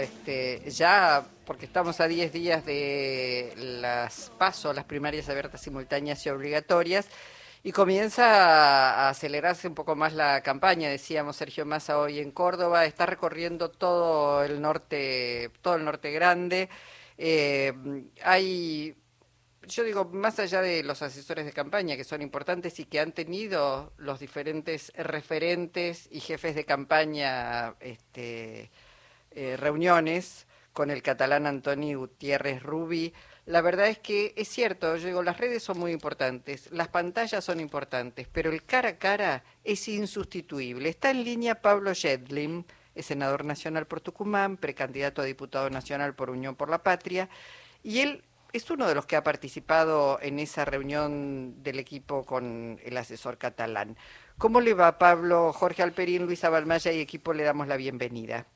este, ya, porque estamos a 10 días de las pasos, las primarias abiertas, simultáneas y obligatorias, y comienza a acelerarse un poco más la campaña, decíamos Sergio Massa hoy en Córdoba, está recorriendo todo el norte, todo el norte grande. Eh, hay yo digo, más allá de los asesores de campaña, que son importantes y que han tenido los diferentes referentes y jefes de campaña este, eh, reuniones con el catalán Antoni Gutiérrez Rubi, la verdad es que es cierto, yo digo, las redes son muy importantes, las pantallas son importantes, pero el cara a cara es insustituible. Está en línea Pablo Jedlin, es senador nacional por Tucumán, precandidato a diputado nacional por Unión por la Patria, y él es uno de los que ha participado en esa reunión del equipo con el asesor catalán. ¿Cómo le va, Pablo? Jorge Alperín, Luisa Balmaya y equipo le damos la bienvenida.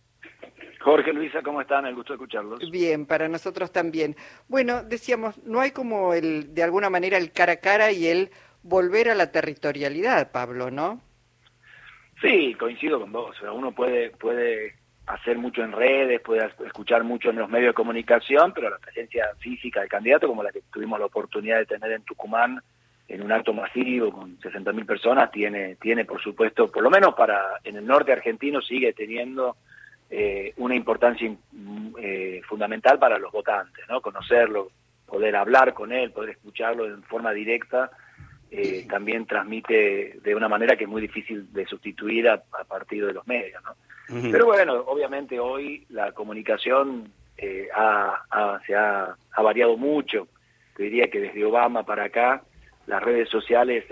Jorge, Luisa, ¿cómo están? El gusto de escucharlos. Bien, para nosotros también. Bueno, decíamos, no hay como el, de alguna manera, el cara a cara y el volver a la territorialidad, Pablo, ¿no? Sí, coincido con vos. O sea, uno puede, puede hacer mucho en redes, puede escuchar mucho en los medios de comunicación, pero la presencia física del candidato, como la que tuvimos la oportunidad de tener en Tucumán, en un acto masivo con 60.000 personas, tiene, tiene por supuesto, por lo menos para en el norte argentino, sigue teniendo eh, una importancia eh, fundamental para los votantes, ¿no? Conocerlo, poder hablar con él, poder escucharlo en forma directa, eh, también transmite de una manera que es muy difícil de sustituir a, a partir de los medios, ¿no? Pero bueno, obviamente hoy la comunicación eh, ha, se ha, variado mucho. Te diría que desde Obama para acá las redes sociales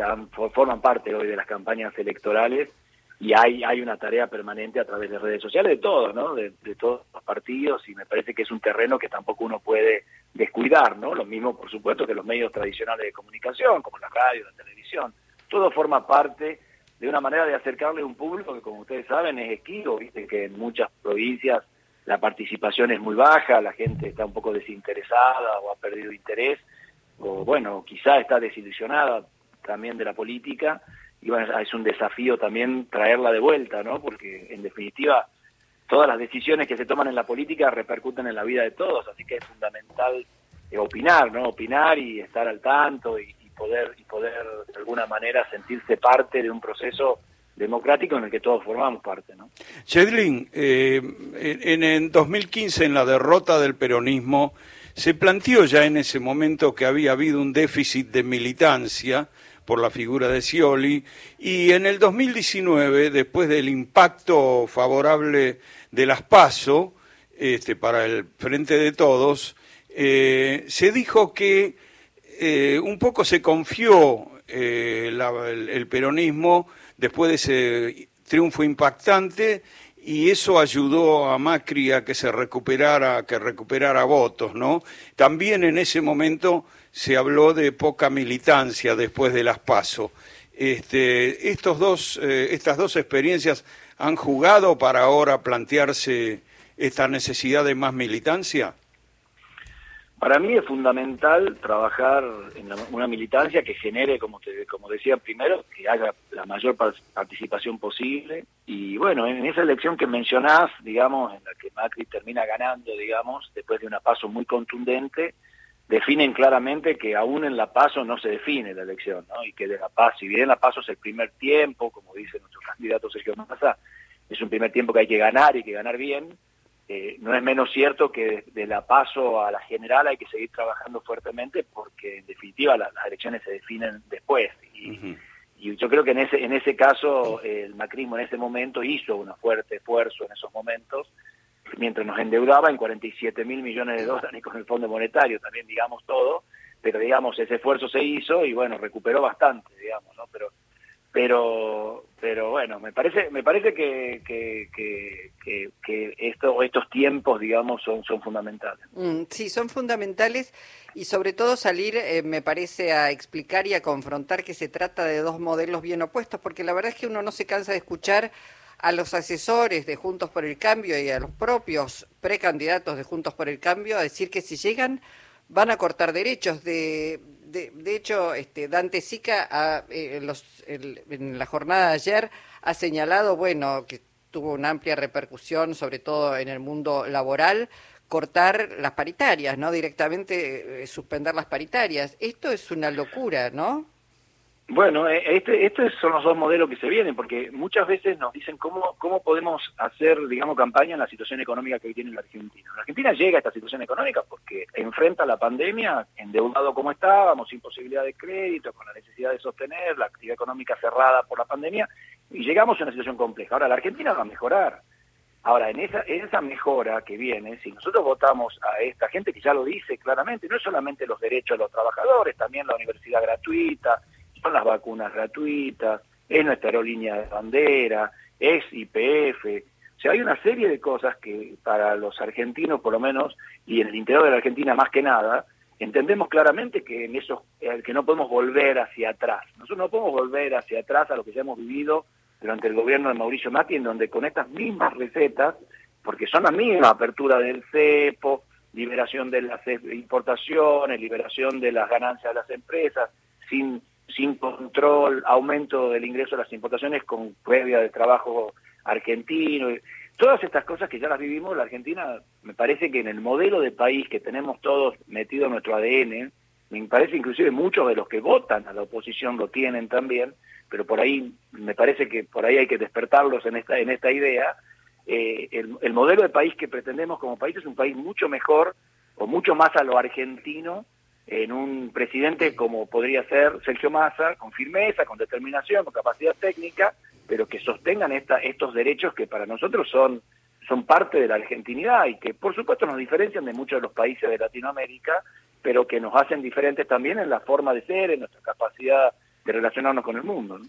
forman parte hoy de las campañas electorales y hay, hay una tarea permanente a través de redes sociales de todos, ¿no? De, todos los partidos y me parece que es un terreno que tampoco uno puede descuidar, ¿no? Lo mismo, por supuesto, que los medios tradicionales de comunicación, como la radio, la televisión. Todo forma parte de una manera de acercarle a un público que, como ustedes saben, es esquivo, viste que en muchas provincias la participación es muy baja, la gente está un poco desinteresada o ha perdido interés, o bueno, quizá está desilusionada también de la política, y bueno, es un desafío también traerla de vuelta, ¿no? Porque en definitiva todas las decisiones que se toman en la política repercuten en la vida de todos, así que es fundamental eh, opinar, ¿no? Opinar y estar al tanto y, poder y poder de alguna manera sentirse parte de un proceso democrático en el que todos formamos parte. ¿no? Chedlin, eh, en, en 2015, en la derrota del peronismo, se planteó ya en ese momento que había habido un déficit de militancia por la figura de Scioli, y en el 2019, después del impacto favorable de las PASO este, para el Frente de Todos, eh, se dijo que eh, un poco se confió eh, el, peronismo después de ese triunfo impactante y eso ayudó a Macri a que se recuperara, que recuperara votos, ¿no? También en ese momento se habló de poca militancia después de las PASO. Este, estos dos, eh, estas dos experiencias han jugado para ahora plantearse esta necesidad de más militancia. Para mí es fundamental trabajar en una militancia que genere, como, te, como decía primero, que haya la mayor participación posible. Y bueno, en esa elección que mencionás, digamos, en la que Macri termina ganando, digamos, después de una paso muy contundente, definen claramente que aún en la paso no se define la elección, ¿no? Y que de la paso, si bien la paso es el primer tiempo, como dice nuestro candidato Sergio Massa, es un primer tiempo que hay que ganar y que ganar bien, eh, no es menos cierto que de, la paso a la general hay que seguir trabajando fuertemente porque en definitiva las elecciones se definen después. Y, yo creo que en ese en ese caso el macrismo en ese momento hizo un fuerte esfuerzo en esos momentos mientras nos endeudaba en 47 mil millones de dólares con el Fondo Monetario también digamos todo pero digamos ese esfuerzo se hizo y bueno recuperó bastante digamos no pero pero pero bueno me parece me parece que que, que, que, esto, estos tiempos digamos son son fundamentales. Mm, sí son fundamentales y sobre todo salir eh, me parece a explicar y a confrontar que se trata de dos modelos bien opuestos porque la verdad es que uno no se cansa de escuchar a los asesores de Juntos por el Cambio y a los propios precandidatos de Juntos por el Cambio a decir que si llegan van a cortar derechos. De de, hecho, este, Dante Sica eh, en la jornada de ayer ha señalado, bueno, que tuvo una amplia repercusión, sobre todo en el mundo laboral, cortar las paritarias, ¿no? Directamente eh, suspender las paritarias. Esto es una locura, ¿no? Bueno, eh, este, estos son los dos modelos que se vienen, porque muchas veces nos dicen cómo, cómo podemos hacer, digamos, campaña en la situación económica que hoy tiene la Argentina. La Argentina llega a esta situación económica porque enfrenta la pandemia endeudado como estábamos, sin posibilidad de crédito, con la necesidad de sostener la actividad económica cerrada por la pandemia, y llegamos a una situación compleja. Ahora, la Argentina va a mejorar. Ahora, en esa, en esa mejora que viene, si nosotros votamos a esta gente que ya lo dice claramente, no es solamente los derechos de los trabajadores, también la universidad gratuita, son las vacunas gratuitas, es nuestra aerolínea de bandera, es IPF. O sea, hay una serie de cosas que para los argentinos, por lo menos, y en el interior de la Argentina más que nada, entendemos claramente que en eso eh, que no podemos volver hacia atrás. Nosotros no podemos volver hacia atrás a lo que ya hemos vivido durante el gobierno de Mauricio Macri, en donde con estas mismas recetas, porque son las mismas, apertura del cepo, liberación de las importaciones, liberación de las ganancias de las empresas, sin sin control, aumento del ingreso de las importaciones con previa de trabajo argentino. Todas estas cosas que ya las vivimos, la Argentina, me parece que en el modelo de país que tenemos todos metido en nuestro ADN, me parece inclusive muchos de los que votan a la oposición lo tienen también, pero por ahí, me parece que por ahí hay que despertarlos en esta, en esta idea, eh, el, el modelo de país que pretendemos como país es un país mucho mejor o mucho más a lo argentino en un presidente como podría ser Sergio Massa, con firmeza, con determinación, con capacidad técnica, pero que sostengan esta, estos derechos que para nosotros son, son parte de la argentinidad y que por supuesto nos diferencian de muchos de los países de Latinoamérica, pero que nos hacen diferentes también en la forma de ser, en nuestra capacidad de relacionarnos con el mundo. ¿no?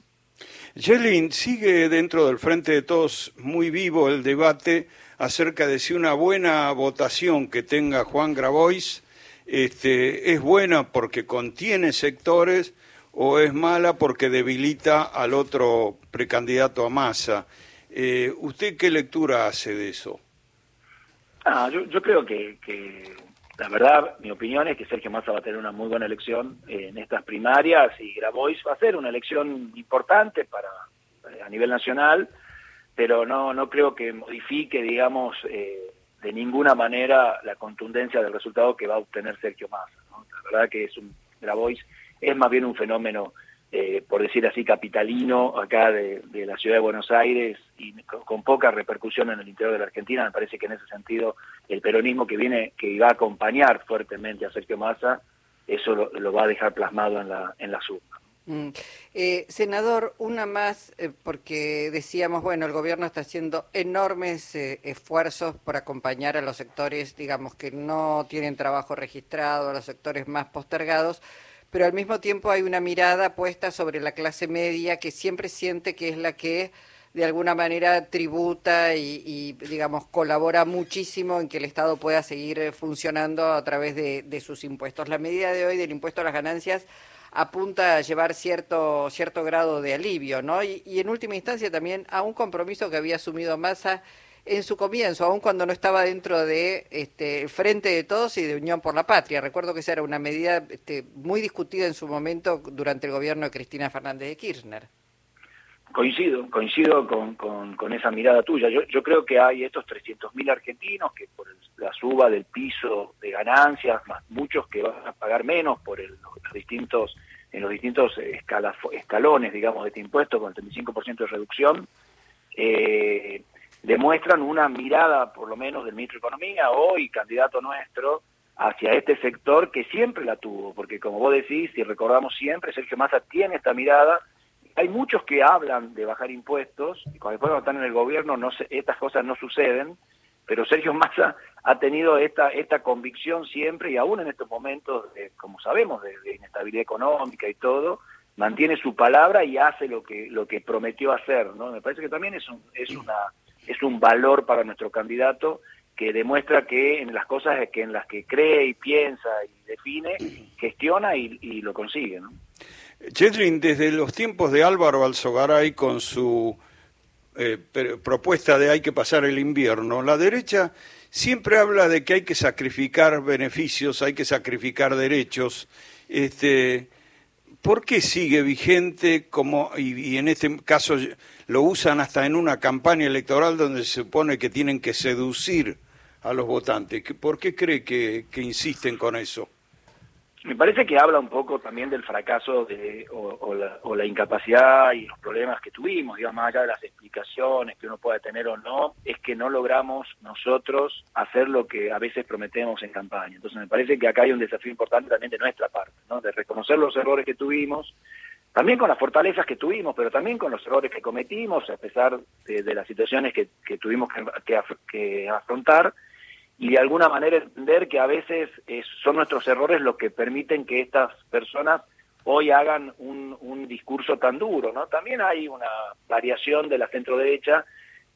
sigue dentro del Frente de Todos muy vivo el debate acerca de si una buena votación que tenga Juan Grabois este, es buena porque contiene sectores o es mala porque debilita al otro precandidato a masa. Eh, ¿Usted qué lectura hace de eso? Ah, yo, creo que, la verdad, mi opinión es que Sergio Massa va a tener una muy buena elección en estas primarias y Grabois va a ser una elección importante para eh, a nivel nacional, pero no no creo que modifique, digamos, eh, de ninguna manera la contundencia del resultado que va a obtener Sergio Massa. La verdad que es un Grabois es más bien un fenómeno, eh, por decir así, capitalino acá de, la ciudad de Buenos Aires y con, poca repercusión en el interior de la Argentina. Me parece que en ese sentido el peronismo que viene, que va a acompañar fuertemente a Sergio Massa, eso lo, va a dejar plasmado en la, en la Mm. Eh, senador, una más, eh, porque decíamos, bueno, el gobierno está haciendo enormes eh, esfuerzos por acompañar a los sectores, digamos, que no tienen trabajo registrado, a los sectores más postergados, pero al mismo tiempo hay una mirada puesta sobre la clase media que siempre siente que es la que de alguna manera tributa y, digamos, colabora muchísimo en que el Estado pueda seguir funcionando a través de, de sus impuestos. La medida de hoy del impuesto a las ganancias apunta a llevar cierto, cierto grado de alivio, ¿no? Y, en última instancia también a un compromiso que había asumido Massa en su comienzo, aun cuando no estaba dentro de este, Frente de Todos y de Unión por la Patria. Recuerdo que esa era una medida este, muy discutida en su momento durante el gobierno de Cristina Fernández de Kirchner. Coincido, coincido con, con, esa mirada tuya. Yo, yo creo que hay estos 300.000 argentinos que por la suba del piso de ganancias, más muchos que van a pagar menos por el, los distintos en los distintos escalones, digamos, de este impuesto con el 35% de reducción, eh, demuestran una mirada, por lo menos del ministro de Economía, hoy candidato nuestro, hacia este sector que siempre la tuvo, porque como vos decís, y recordamos siempre, Sergio Massa tiene esta mirada hay muchos que hablan de bajar impuestos, y cuando después están en el gobierno no estas cosas no suceden, pero Sergio Massa ha tenido esta, esta convicción siempre, y aún en estos momentos, como sabemos, de, inestabilidad económica y todo, mantiene su palabra y hace lo que, lo que prometió hacer. ¿no? Me parece que también es un, es, una, es un valor para nuestro candidato que demuestra que en las cosas que en las que cree y piensa y define, gestiona y, y lo consigue. ¿no? Jedrin, desde los tiempos de Álvaro Alzogaray con su eh, propuesta de hay que pasar el invierno, la derecha siempre habla de que hay que sacrificar beneficios, hay que sacrificar derechos. Este, ¿por qué sigue vigente como, y, en este caso lo usan hasta en una campaña electoral donde se supone que tienen que seducir a los votantes? ¿Por qué cree que insisten con eso? Me parece que habla un poco también del fracaso de, o, la, incapacidad y los problemas que tuvimos, digamos, más allá de las explicaciones que uno pueda tener o no, es que no logramos nosotros hacer lo que a veces prometemos en campaña. Entonces me parece que acá hay un desafío importante también de nuestra parte, ¿no? de reconocer los errores que tuvimos, también con las fortalezas que tuvimos, pero también con los errores que cometimos, a pesar de, las situaciones que, tuvimos que afrontar, y de alguna manera entender que a veces eh, son nuestros errores los que permiten que estas personas hoy hagan un, un discurso tan duro, ¿no? También hay una variación de la centro derecha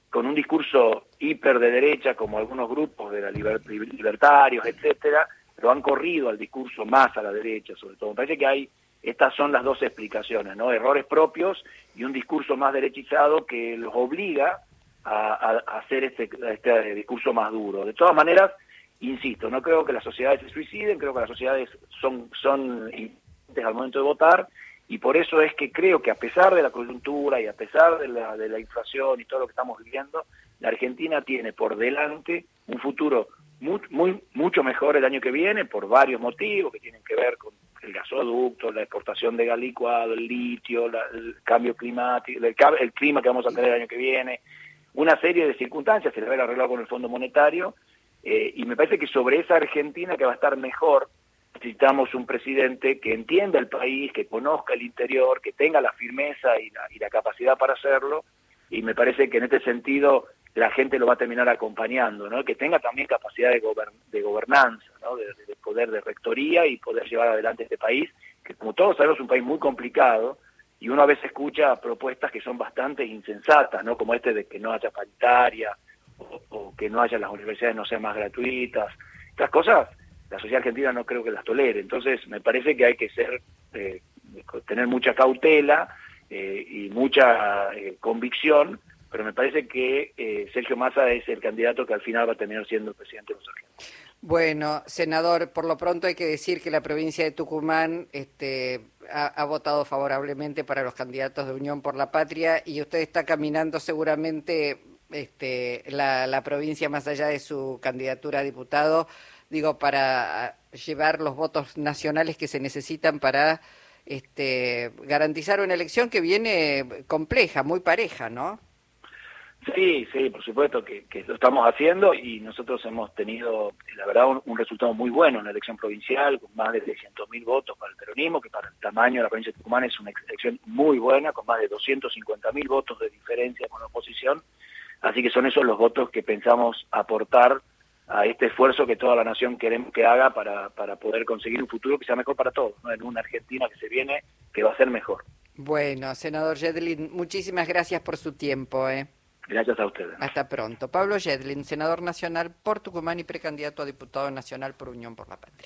con un discurso hiper de derecha, como algunos grupos de la libertarios, etcétera, lo han corrido al discurso más a la derecha, sobre todo. Me parece que hay, estas son las dos explicaciones, ¿no? Errores propios y un discurso más derechizado que los obliga a, hacer este, este discurso más duro. De todas maneras, insisto, no creo que las sociedades se suiciden, creo que las sociedades son, son al momento de votar, y por eso es que creo que a pesar de la coyuntura y a pesar de la, de la inflación y todo lo que estamos viviendo, la Argentina tiene por delante un futuro muy, mucho mejor el año que viene por varios motivos que tienen que ver con el gasoducto, la exportación de gas licuado, el litio, el cambio climático, el, clima que vamos a tener el año que viene, una serie de circunstancias, se le haber arreglado con el Fondo Monetario, eh, y me parece que sobre esa Argentina que va a estar mejor, necesitamos un presidente que entienda el país, que conozca el interior, que tenga la firmeza y la, y la capacidad para hacerlo, y me parece que en este sentido la gente lo va a terminar acompañando, ¿no? que tenga también capacidad de, de gobernanza, ¿no? de, poder de rectoría y poder llevar adelante este país, que como todos sabemos es un país muy complicado, y uno a veces escucha propuestas que son bastante insensatas, ¿no? Como este de que no haya paritaria o, que no haya las universidades no sean más gratuitas. Estas cosas la sociedad argentina no creo que las tolere. Entonces me parece que hay que ser eh, tener mucha cautela eh, y mucha eh, convicción, pero me parece que Sergio Massa es el candidato que al final va a terminar siendo presidente de los argentinos. Bueno, senador, por lo pronto hay que decir que la provincia de Tucumán este, ha, votado favorablemente para los candidatos de Unión por la Patria y usted está caminando seguramente este, la, provincia más allá de su candidatura a diputado, digo, para llevar los votos nacionales que se necesitan para este, garantizar una elección que viene compleja, muy pareja, ¿no? Sí, sí, por supuesto que, lo estamos haciendo y nosotros hemos tenido, la verdad, un, resultado muy bueno en la elección provincial, con más de 600.000 votos para el peronismo, que para el tamaño de la provincia de Tucumán es una elección muy buena, con más de 250.000 votos de diferencia con la oposición. Así que son esos los votos que pensamos aportar a este esfuerzo que toda la nación queremos que haga para, para poder conseguir un futuro que sea mejor para todos, en una Argentina que se viene que va a ser mejor. Bueno, senador Jedlin, muchísimas gracias por su tiempo. ¿eh? Gracias a ustedes. Hasta pronto. Pablo Yedlin, senador nacional por Tucumán y precandidato a diputado nacional por Unión por la Patria.